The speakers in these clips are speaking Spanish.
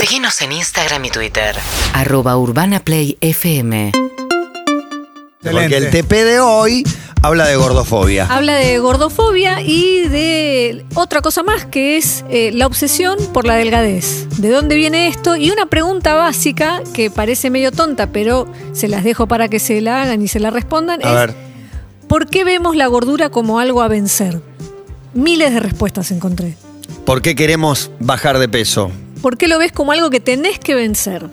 Seguinos en Instagram y Twitter. Arroba Urbana Play FM. Porque el TP de hoy habla de gordofobia. Habla de gordofobia y de otra cosa más que es eh, la obsesión por la delgadez. ¿De dónde viene esto? Y una pregunta básica que parece medio tonta, pero se las dejo para que se la hagan y se la respondan. A es, ver. ¿Por qué vemos la gordura como algo a vencer? Miles de respuestas encontré. ¿Por qué queremos bajar de peso? ¿Por qué lo ves como algo que tenés que vencer?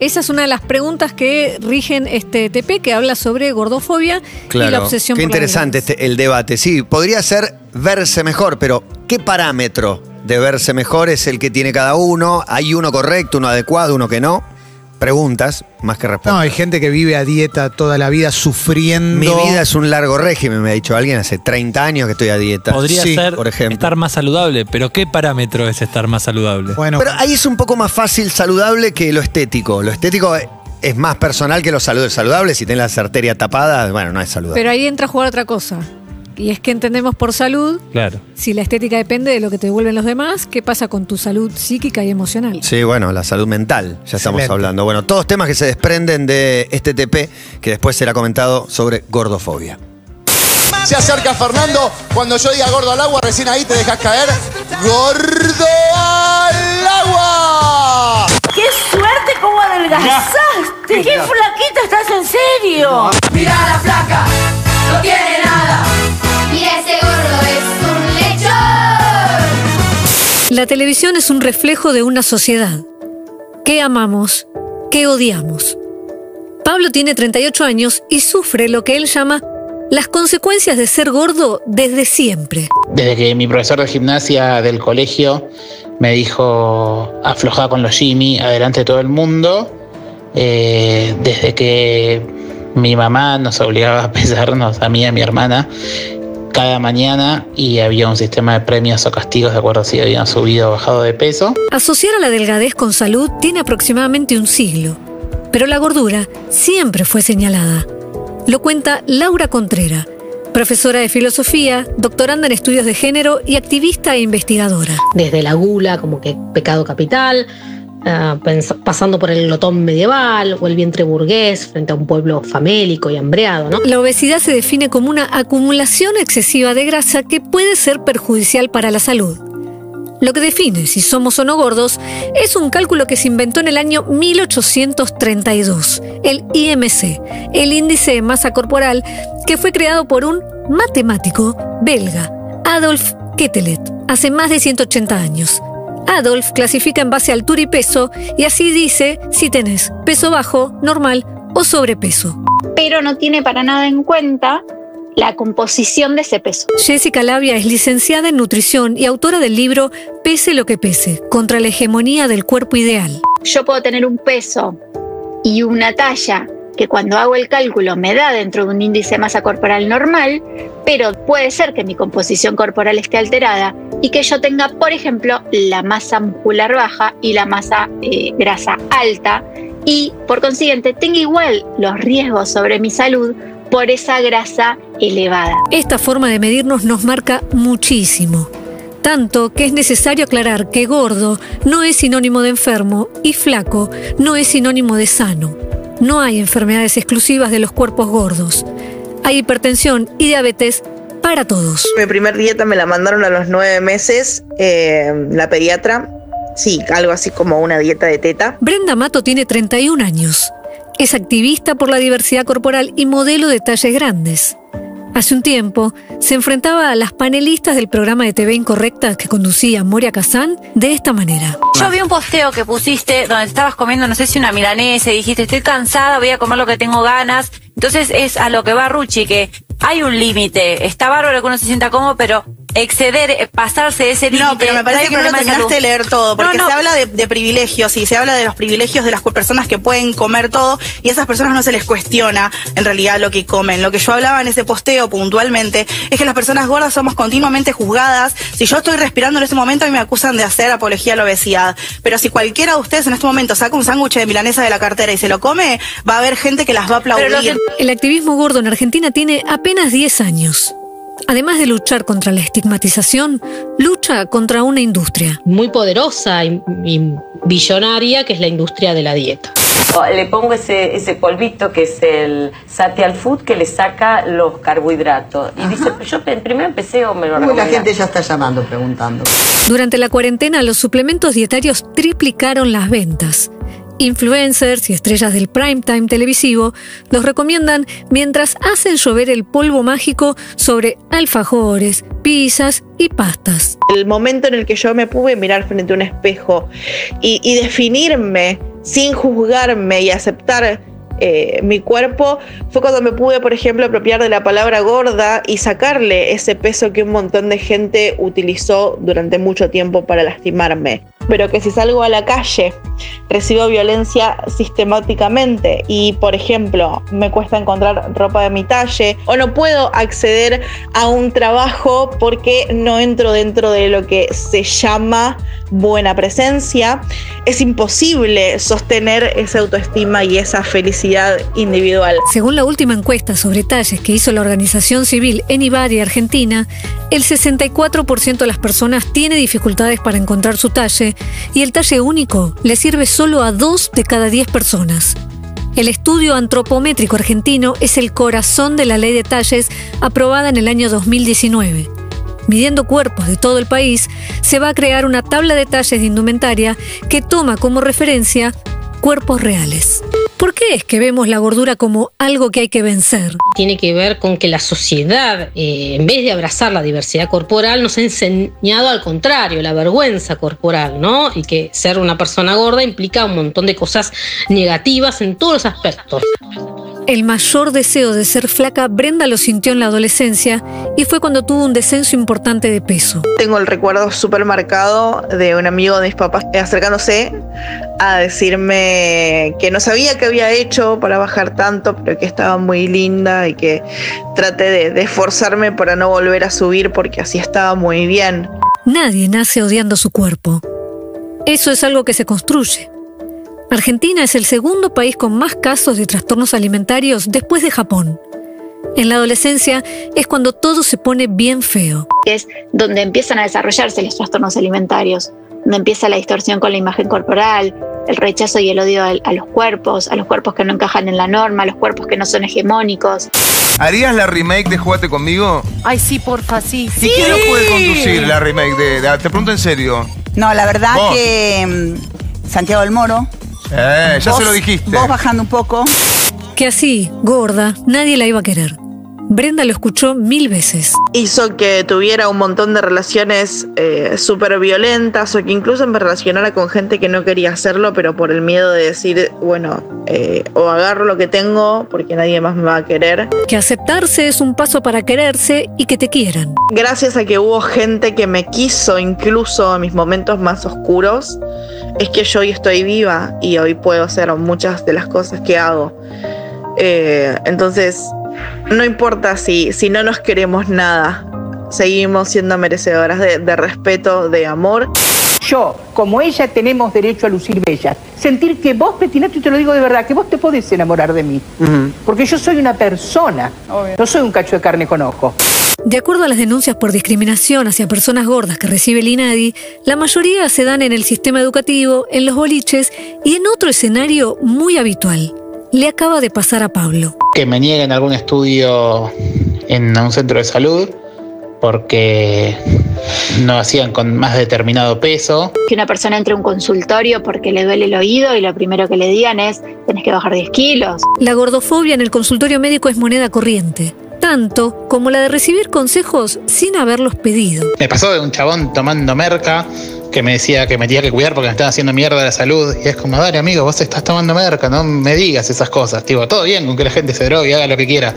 Esa es una de las preguntas que rigen este TP que habla sobre gordofobia y la obsesión Qué por interesante este, el debate. Sí, podría ser verse mejor, pero ¿qué parámetro de verse mejor es el que tiene cada uno? ¿Hay uno correcto, uno adecuado, uno que no? Preguntas, más que No, respuestas. hay gente que vive a dieta toda la vida sufriendo. Mi vida es un largo régimen, me ha dicho alguien hace 30 años que estoy a dieta. Podría Sí, ser por ejemplo. estar más saludable, pero ¿qué parámetro es estar más saludable? Bueno, Pero ahí es un poco más fácil saludable que lo estético. Lo estético es más personal que lo salud- saludable. Si tenés la arteria tapada, bueno, no es saludable. Pero ahí entra a jugar otra cosa. Y es que entendemos por salud, Claro. si la estética depende de lo que te devuelven los demás, ¿qué pasa con tu salud psíquica y emocional? Sí, bueno, la salud mental, ya estamos Excelente. hablando. Bueno, todos temas que se desprenden de este TP, que después será comentado sobre gordofobia. Se acerca Fernando. Cuando yo diga gordo al agua, recién ahí te dejas caer. ¡Gordo al agua! ¡Qué suerte cómo adelgazaste! ¡Qué flaquita estás en serio! Mira la flaca, no tiene nada. La televisión es un reflejo de una sociedad. ¿Qué amamos? ¿Qué odiamos? Pablo tiene 38 años y sufre lo que él llama las consecuencias de ser gordo desde siempre. Desde que mi profesor de gimnasia del colegio me dijo afloja con los Jimmy, adelante de todo el mundo, eh, desde que mi mamá nos obligaba a pesarnos, a mí y a mi hermana, cada mañana y había un sistema de premios o castigos de acuerdo a si habían subido o bajado de peso. Asociar a la delgadez con salud tiene aproximadamente un siglo, pero la gordura siempre fue señalada. Lo cuenta Laura Contrera, profesora de filosofía, doctoranda en estudios de género y activista e investigadora. desde la gula como que pecado capital, ah, pasando por el glotón medieval o el vientre burgués frente a un pueblo famélico y hambreado. La obesidad se define como una acumulación excesiva de grasa que puede ser perjudicial para la salud. Lo que define si somos o no gordos es un cálculo que se inventó en el año 1832, el IMC, el índice de masa corporal, que fue creado por un matemático belga, Adolf Quetelet, hace más de 180 años. Adolf clasifica en base a altura y peso y así dice si tenés peso bajo, normal o sobrepeso. Pero no tiene para nada en cuenta la composición de ese peso. Jessica Labia es licenciada en nutrición y autora del libro Pese lo que pese, contra la hegemonía del cuerpo ideal. Yo puedo tener un peso y una talla que cuando hago el cálculo me da dentro de un índice de masa corporal normal, pero puede ser que mi composición corporal esté alterada y que yo tenga, por ejemplo, la masa muscular baja y la masa eh, grasa alta y por consiguiente tenga igual los riesgos sobre mi salud por esa grasa elevada. Esta forma de medirnos nos marca muchísimo. Tanto que es necesario aclarar que gordo no es sinónimo de enfermo y flaco no es sinónimo de sano. No hay enfermedades exclusivas de los cuerpos gordos. Hay hipertensión y diabetes para todos. Mi primer dieta me la mandaron a los nueve meses, eh, la pediatra. Sí, algo así como una dieta de teta. Brenda Mato tiene 31 años. Es activista por la diversidad corporal y modelo de talles grandes. Hace un tiempo se enfrentaba a las panelistas del programa de TV Incorrecta que conducía Moria Kazán de esta manera. Yo vi un posteo que pusiste donde estabas comiendo, no sé si una milanesa, y dijiste, estoy cansada, voy a comer lo que tengo ganas. Entonces es a lo que va Ruchi, que hay un límite. Está bárbaro que uno se sienta cómodo, pero exceder, eh, pasarse ese límite. No, pero me parece que no lo terminaste de leer todo, porque No, no. se habla de, de privilegios y se habla de los privilegios de las personas que pueden comer todo y a esas personas no se les cuestiona en realidad lo que comen. Lo que yo hablaba en ese posteo puntualmente es que las personas gordas somos continuamente juzgadas. Si yo estoy respirando en ese momento, a mí me acusan de hacer apología a la obesidad. Pero si cualquiera de ustedes en este momento saca un sándwich de milanesa de la cartera y se lo come, va a haber gente que las va a aplaudir. El activismo gordo en Argentina tiene apenas 10 años. Además de luchar contra la estigmatización, lucha contra una industria. Muy poderosa y, y billonaria que es la industria de la dieta. Le pongo ese, ese polvito que es el Satial Food que le saca los carbohidratos. Y dice, pero yo primero empecé o me lo Uy, la gente ya está llamando, preguntando. Durante la cuarentena, los suplementos dietarios triplicaron las ventas. Influencers y estrellas del primetime televisivo los recomiendan mientras hacen llover el polvo mágico sobre alfajores, pizzas y pastas. El momento en el que yo me pude mirar frente a un espejo y, y definirme sin juzgarme y aceptar eh, mi cuerpo fue cuando me pude, por ejemplo, apropiar de la palabra gorda y sacarle ese peso que un montón de gente utilizó durante mucho tiempo para lastimarme. Pero que si salgo a la calle recibo violencia sistemáticamente y, por ejemplo, me cuesta encontrar ropa de mi talle o no puedo acceder a un trabajo porque no entro dentro de lo que se llama buena presencia, es imposible sostener esa autoestima y esa felicidad individual. Según la última encuesta sobre talles que hizo la organización civil Anybody Argentina, el 64% de las personas tiene dificultades para encontrar su talle y el talle único le sirve solo a dos de cada 10 personas. El estudio antropométrico argentino es el corazón de la ley de talles aprobada en el año 2019. Midiendo cuerpos de todo el país, se va a crear una tabla de talles de indumentaria que toma como referencia cuerpos reales. ¿Por qué es que vemos la gordura como algo que hay que vencer? Tiene que ver con que la sociedad, eh, en vez de abrazar la diversidad corporal, nos ha enseñado al contrario, la vergüenza corporal, ¿no? Y que ser una persona gorda implica un montón de cosas negativas en todos los aspectos. El mayor deseo de ser flaca Brenda lo sintió en la adolescencia y fue cuando tuvo un descenso importante de peso. Tengo el recuerdo súper marcado de un amigo de mis papás acercándose a decirme que no sabía qué había hecho para bajar tanto, pero que estaba muy linda y que traté de, de esforzarme para no volver a subir porque así estaba muy bien. Nadie nace odiando su cuerpo. Eso es algo que se construye. Argentina es el segundo país con más casos de trastornos alimentarios después de Japón. En la adolescencia es cuando todo se pone bien feo. Es donde empiezan a desarrollarse los trastornos alimentarios, donde empieza la distorsión con la imagen corporal, el rechazo y el odio a, los cuerpos, a los cuerpos que no encajan en la norma, a los cuerpos que no son hegemónicos. ¿Harías la remake de Jugate conmigo? Ay, sí, porfa, sí. ¿Y quién lo puede conducir la remake de, de- Te pregunto en serio. No, la verdad Vos. que mm, Santiago del Moro. Eh, ya vos- se lo dijiste. Vos bajando un poco. Que así, gorda, nadie la iba a querer. Brenda lo escuchó mil veces. Hizo que tuviera un montón de relaciones eh, súper violentas o que incluso me relacionara con gente que no quería hacerlo, pero por el miedo de decir, bueno, eh, o agarro lo que tengo porque nadie más me va a querer. Que aceptarse es un paso para quererse y que te quieran. Gracias a que hubo gente que me quiso incluso en mis momentos más oscuros, es que yo hoy estoy viva y hoy puedo hacer muchas de las cosas que hago. Eh, entonces, no importa si, si no nos queremos nada, seguimos siendo merecedoras de, de respeto, de amor. Yo, como ella, tenemos derecho a lucir bellas. Sentir que vos, Petinato, y te lo digo de verdad, que vos te podés enamorar de mí. Porque yo soy una persona, no soy un cacho de carne con ojo. De acuerdo a las denuncias por discriminación hacia personas gordas que recibe el INADI, la mayoría se dan en el sistema educativo, en los boliches y en otro escenario muy habitual. Le acaba de pasar a Pablo. que me nieguen algún estudio en un centro de salud porque no hacían con más determinado peso. Que una persona entre a un consultorio porque le duele el oído y lo primero que le digan es, tenés que bajar 10 kilos. La gordofobia en el consultorio médico es moneda corriente, tanto como la de recibir consejos sin haberlos pedido. Me pasó de un chabón tomando merca que me decía que me tenía que cuidar porque me estaba haciendo mierda la salud. Y es como, dale amigo, vos estás tomando merca, no me digas esas cosas. Digo, todo bien con que la gente se drogue y haga lo que quiera.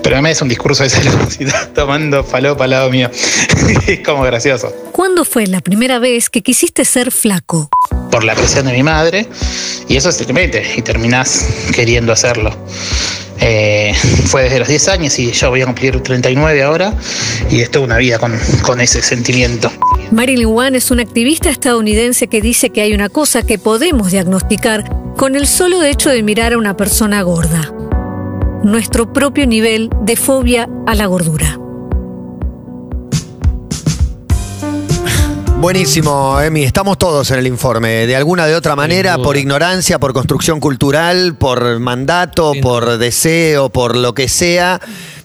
Pero no me des un discurso de salud si estás tomando falopa al lado mío. es como gracioso. ¿Cuándo fue la primera vez que quisiste ser flaco? Por la presión de mi madre. Y eso se te mete y terminás queriendo hacerlo. Eh, fue desde los 10 años y yo voy a cumplir 39 ahora. Y es toda una vida con, con ese sentimiento. Marilyn Wan es una activista estadounidense que dice que hay una cosa que podemos diagnosticar con el solo hecho de mirar a una persona gorda. Nuestro propio nivel de fobia a la gordura. Buenísimo, Emi. Estamos todos en el informe. De alguna de otra manera, por ignorancia, por construcción cultural, por mandato, por deseo, por lo que sea.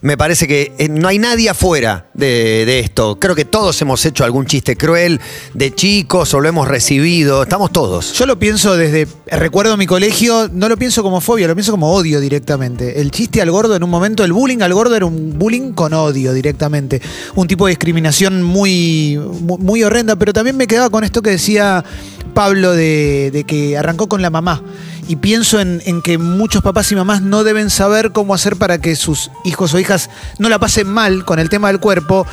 Me parece que eh, no hay nadie afuera de, de esto. Creo que todos hemos hecho algún chiste cruel de chicos o lo hemos recibido. Estamos todos. Yo lo pienso desde, recuerdo mi colegio, no lo pienso como fobia, lo pienso como odio directamente. El chiste al gordo en un momento, el bullying al gordo era un bullying con odio directamente. Un tipo de discriminación muy, muy, horrenda, pero también me quedaba con esto que decía Pablo de que arrancó con la mamá. Y pienso en, en que muchos papás y mamás no deben saber cómo hacer para que sus hijos o hijas no la pasen mal con el tema del cuerpo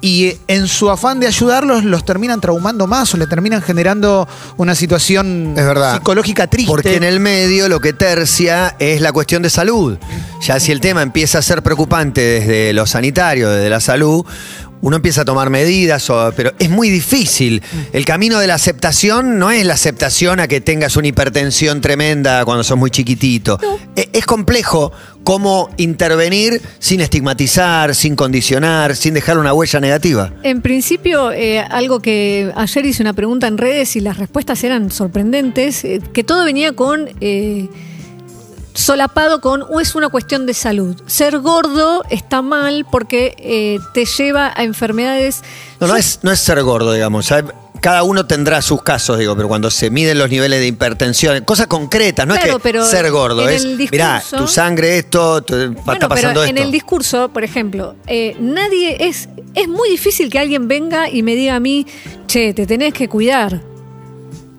y eh, en su afán de ayudarlos los terminan traumando más o le terminan generando una situación Es verdad. psicológica triste. Porque en el medio lo que tercia es la cuestión de salud. Ya si el tema empieza a ser preocupante desde lo sanitario, desde la salud, uno empieza a tomar medidas, o- pero es muy difícil. El camino de la aceptación no es la aceptación a que tengas una hipertensión tremenda cuando sos muy chiquitito. E- Es complejo cómo intervenir sin estigmatizar, sin condicionar, sin dejar una huella negativa. En principio, eh, algo que ayer hice una pregunta en redes y las respuestas eran sorprendentes, eh, que todo venía con eh, solapado con o es una cuestión de salud. Ser gordo está mal porque eh, te lleva a enfermedades. No, no es, no es ser gordo, digamos. Cada uno tendrá sus casos, digo, pero cuando se miden los niveles de hipertensión, cosas concretas, no Claro, es que ser gordo, es, el mirá, discurso- tu sangre esto, tu- está Bueno, pasando pero esto. en el discurso, por ejemplo, eh, nadie es es muy difícil que alguien venga y me diga a mí, che, te tenés que cuidar.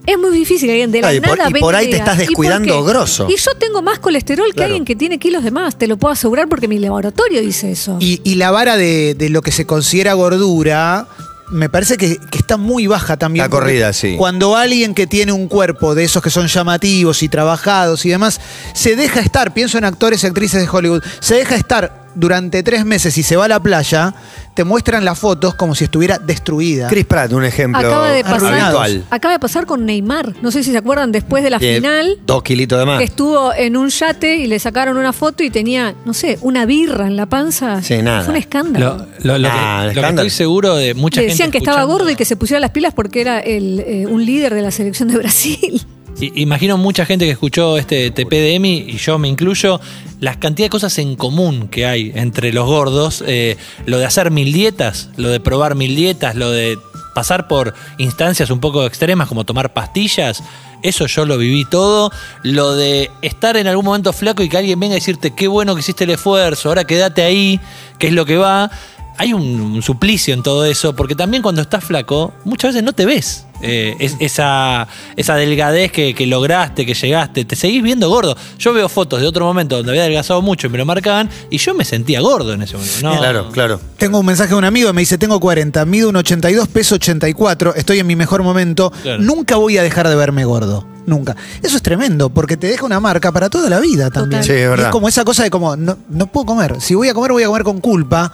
Es muy difícil que alguien de la Ah, y por- nada y por ahí te estás "¿Y por descuidando qué?". grosso. Y yo tengo más colesterol que Claro. alguien que tiene kilos de más, te lo puedo asegurar porque mi laboratorio dice eso. Y, y la vara de, de lo que se considera gordura, me parece que, que está muy baja también. La corrida, sí. Cuando alguien que tiene un cuerpo de esos que son llamativos y trabajados y demás, se deja estar, pienso en actores y actrices de Hollywood, se deja estar durante tres meses y se va a la playa, te muestran las fotos como si estuviera destruida. Chris Pratt, un ejemplo Acaba de pasar, habitual. acaba de pasar con Neymar. No sé si se acuerdan después de la Tiene final. Dos kilitos de más. Que estuvo en un yate y le sacaron una foto y tenía, no sé, una birra en la panza. Sí, nada. Fue un escándalo. Lo, lo- lo Nah, que, lo que estoy seguro de mucha Le gente. decían que estaba gordo y que se pusiera las pilas porque era el, eh, un líder de la selección de Brasil. Imagino mucha gente que escuchó este TP de Emi, y yo me incluyo, las cantidad de cosas en común que hay entre los gordos. eh, lo de hacer mil dietas, lo de probar mil dietas, lo de pasar por instancias un poco extremas como tomar pastillas. Eso yo lo viví todo. Lo de estar en algún momento flaco y que alguien venga a decirte qué bueno que hiciste el esfuerzo, ahora quédate ahí, que es lo que va. Hay un, un suplicio en todo eso, porque también cuando estás flaco, muchas veces no te ves. Eh, es- esa, esa delgadez que, que lograste, que llegaste, te seguís viendo gordo. Yo veo fotos de otro momento donde había adelgazado mucho y me lo marcaban, y yo me sentía gordo en ese momento. No, Claro, claro. Tengo un mensaje de un amigo me dice, tengo 40, mido un 82, peso 84, estoy en mi mejor momento, Claro. nunca voy a dejar de verme gordo. Nunca. Eso es tremendo, porque te deja una marca para toda la vida también. Sí, es verdad. es como esa cosa de como, no, no puedo comer. Si voy a comer, voy a comer con culpa.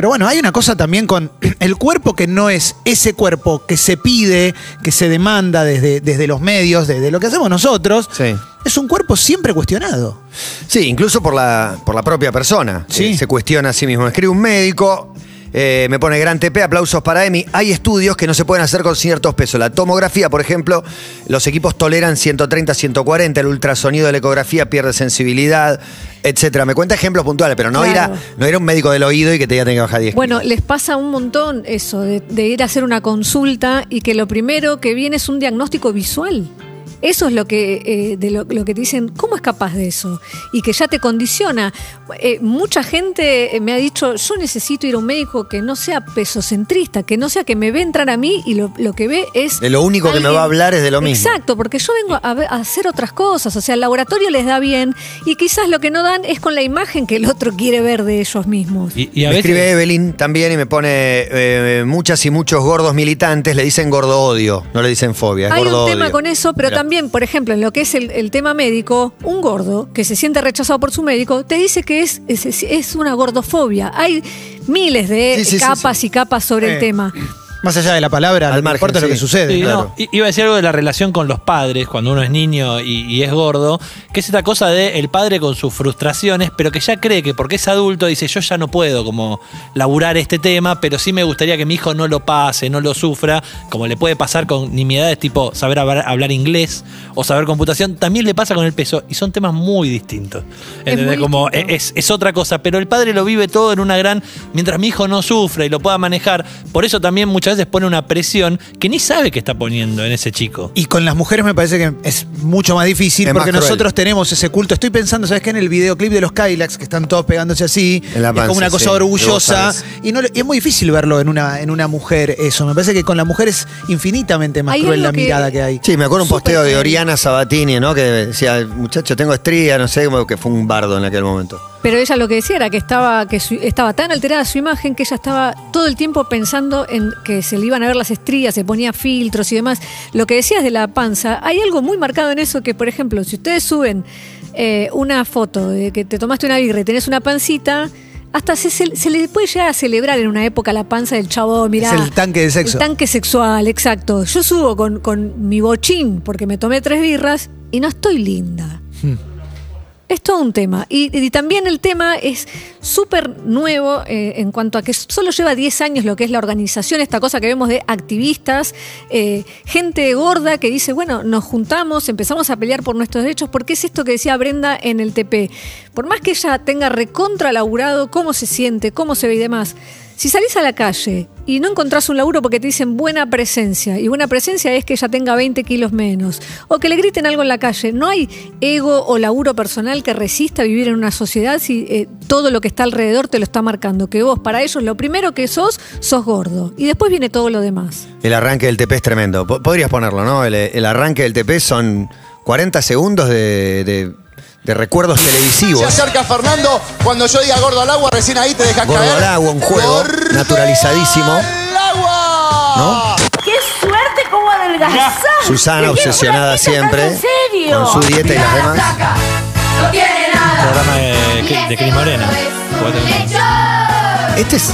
Pero bueno, hay una cosa también con el cuerpo que no es ese cuerpo que se pide, que se demanda desde, desde los medios, desde lo que hacemos nosotros. Sí. Es un cuerpo siempre cuestionado. Sí, incluso por la, por la propia persona. Sí. Eh, se cuestiona a sí mismo. Escribe un médico, eh, me pone gran TP, aplausos para Emi. Hay estudios que no se pueden hacer con ciertos pesos. La tomografía, por ejemplo, los equipos toleran 130, 140. El ultrasonido de la ecografía pierde sensibilidad, etcétera. Me cuenta ejemplos puntuales, pero no, Claro. ir, a, no ir a un médico del oído y que te diga que bajar 10 Bueno, les pasa un montón eso, de, de ir a hacer una consulta y que lo primero que viene es un diagnóstico visual. Eso es lo que, eh, de lo, lo que te dicen, ¿cómo es capaz de eso? Y que ya te condiciona. Eh, mucha gente eh, me ha dicho, yo necesito ir a un médico que no sea pesocentrista, que no sea que me ve entrar a mí y lo, lo que ve es... De lo único que me va a hablar es de lo mismo. Exacto, porque yo vengo a, ver- a hacer otras cosas, o sea, el laboratorio les da bien y quizás lo que no dan es con la imagen que el otro quiere ver de ellos mismos. Y, y a me veces. escribe Evelyn también y me pone eh, muchas y muchos gordos militantes le dicen gordo odio, no le dicen fobia, es Hay un tema odio. con eso, pero también, por ejemplo, en lo que es el, el tema médico, un gordo que se siente rechazado por su médico te dice que es, es, es una gordofobia. Hay miles de Sí, sí, sí, capas y capas sobre Eh. el tema. Más allá de la palabra, Al no margen, importa lo sí. que sucede. Sí, claro. no, iba a decir algo de la relación con los padres cuando uno es niño y, y es gordo, que es esta cosa de el padre con sus frustraciones, pero que ya cree que porque es adulto dice yo ya no puedo como laburar este tema, pero sí me gustaría que mi hijo no lo pase, no lo sufra, como le puede pasar con nimiedades tipo saber hablar, hablar inglés o saber computación, también le pasa con el peso y son temas muy distintos. ¿Entendés? muy como es, es otra cosa, pero el padre lo vive todo en una gran, mientras mi hijo no sufra y lo pueda manejar, por eso también muchas veces pone una presión que ni sabe que está poniendo en ese chico. Y con las mujeres me parece que es mucho más difícil Es porque nosotros tenemos ese culto. Estoy pensando, ¿sabes qué? En el videoclip de los Kylax, que están todos pegándose así, En la es como una cosa sí, orgullosa. Y, no, y es muy difícil verlo en una, en una mujer, eso. Me parece que con la mujer es infinitamente más cruel la que- mirada que hay. Sí, me acuerdo un posteo de. Oriana Sabatini, ¿no? Que decía, muchacho, tengo estría, no sé, que fue un bardo en aquel momento. Pero ella lo que decía era que estaba, que su- estaba tan alterada su imagen que ella estaba todo el tiempo pensando en que se le iban a ver las estrías, se ponía filtros y demás. Lo que decías de la panza, hay algo muy marcado en eso que, por ejemplo, si ustedes suben eh, una foto de que te tomaste una birra y tenés una pancita, hasta se, se- se le puede llegar a celebrar en una época la panza del chavo, mirá. Es el tanque de sexo. El tanque sexual, exacto. Yo subo con, con mi bochín porque me tomé tres birras y no estoy linda. Es todo un tema. Y, también el tema es súper nuevo eh, en cuanto a que solo lleva 10 años lo que es la organización, esta cosa que vemos de activistas, eh, gente gorda que dice, bueno, nos juntamos, empezamos a pelear por nuestros derechos, porque es esto que decía Brenda en el TP. Por más que ella tenga recontra laburado, cómo se siente, cómo se ve y demás, si salís a la calle y no encontrás un laburo porque te dicen buena presencia, y buena presencia es que ella tenga 20 kilos menos, o que le griten algo en la calle, no hay ego o laburo personal que resista vivir en una sociedad si eh, todo lo que está alrededor te lo está marcando, que vos para ellos lo primero que sos, sos gordo, y después viene todo lo demás. El arranque del TP es tremendo. Po- Podrías ponerlo, ¿no? El, arranque del TP son 40 segundos de- de recuerdos Se televisivos. acerca Fernando cuando yo diga gordo al agua, recién ahí te dejas Gordo caer. al agua, un juego Gordo naturalizadísimo. al agua. ¿No? ¡Qué suerte cómo adelgazar! Susana ¿De qué obsesionada siempre ¿En serio? con su dieta y las demás. No tiene nada. Programa de, de Cris Morena. Este es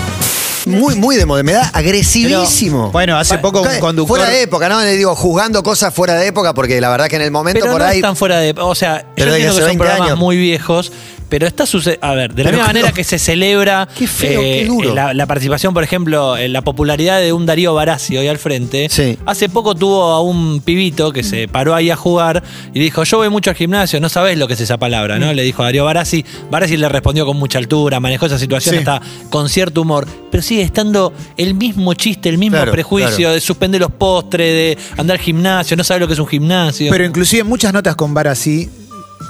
muy, muy de moda. Me da agresivísimo. Pero, bueno, hace poco un conductor- Fuera de época, ¿no? Le digo, juzgando cosas fuera de época, porque la verdad que en el momento Pero por no ahí. están fuera de. O sea, yo entiendo que son 20 programas años. muy viejos, pero está sucediendo. A ver, de la Pero misma manera que se celebra Qué feo, qué duro. La, la participación, por ejemplo, en la popularidad de un Darío Barassi hoy al frente. Sí. Hace poco tuvo a un pibito que se paró ahí a jugar y dijo: Yo voy mucho al gimnasio, no sabés lo que es esa palabra, Mm. ¿no? Le dijo a Darío Barassi. Barassi le respondió con mucha altura, manejó esa situación Sí. hasta con cierto humor, pero sigue estando el mismo chiste, el mismo Claro, prejuicio claro. de suspender los postres, de andar al gimnasio, no sabe lo que es un gimnasio. Pero inclusive en muchas notas con Barassi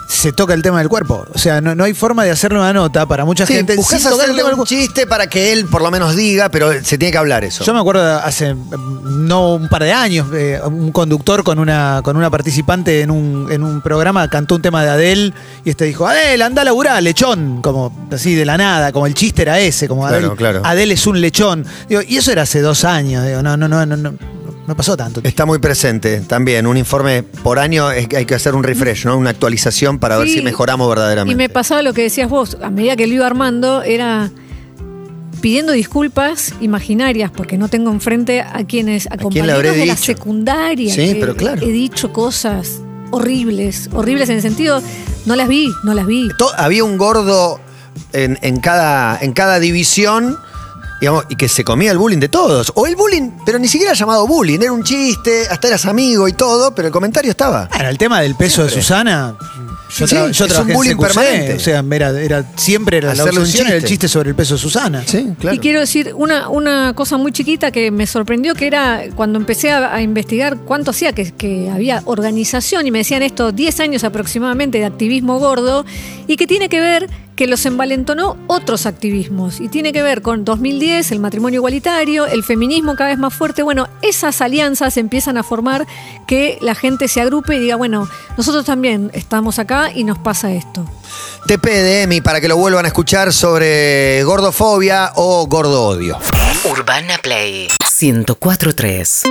se toca el tema del cuerpo. O sea, no, no hay forma de hacerle una nota para mucha Sí, gente. buscás sin tocar el hacerle tema del un chiste para que él por lo menos diga, pero se tiene que hablar eso. Yo me acuerdo hace mm, no un par de años, eh, un conductor con una, con una participante en un, en un programa cantó un tema de Adele y este dijo, Adele, anda a laburar, lechón, como así de la nada, como el chiste era ese, como Claro, Adele, claro. Adele es un lechón. Digo, y eso era hace dos años, digo, no, no, no, no, no, no pasó tanto. Está muy presente también. Un informe por año es que hay que hacer un refresh, ¿no? Una actualización para ver si mejoramos verdaderamente. Y me pasaba lo que decías vos, a medida que lo iba armando, era pidiendo disculpas imaginarias, porque no tengo enfrente a quienes, a, compañeros de la dicho? secundaria. Sí, que pero claro. He dicho cosas horribles, horribles en el sentido, no las vi, no las vi. Había un gordo en, en cada, en cada división. Digamos, y que se comía el bullying de todos. O el bullying, pero ni siquiera llamado bullying, era un chiste, hasta eras amigo y todo, pero el comentario estaba. Bueno, el tema del peso de Susana. Yo, Sí, tra- yo es trabajé un en bullying CQC, permanente. O sea, era, era- siempre era la Hacerle un obsesión, era el chiste. chiste sobre el peso de Susana. Sí, claro. Y quiero decir una, una cosa muy chiquita que me sorprendió, que era cuando empecé a, a investigar cuánto hacía que, que había organización y me decían esto, 10 años aproximadamente de activismo gordo, y que tiene que ver que los envalentonó otros activismos. Y tiene que ver con 2010, el matrimonio igualitario, el feminismo cada vez más fuerte. Bueno, esas alianzas empiezan a formar que la gente se agrupe y diga, bueno, nosotros también estamos acá y nos pasa esto. TPDM para que lo vuelvan a escuchar sobre gordofobia o gordo odio. Urbana Play 1043.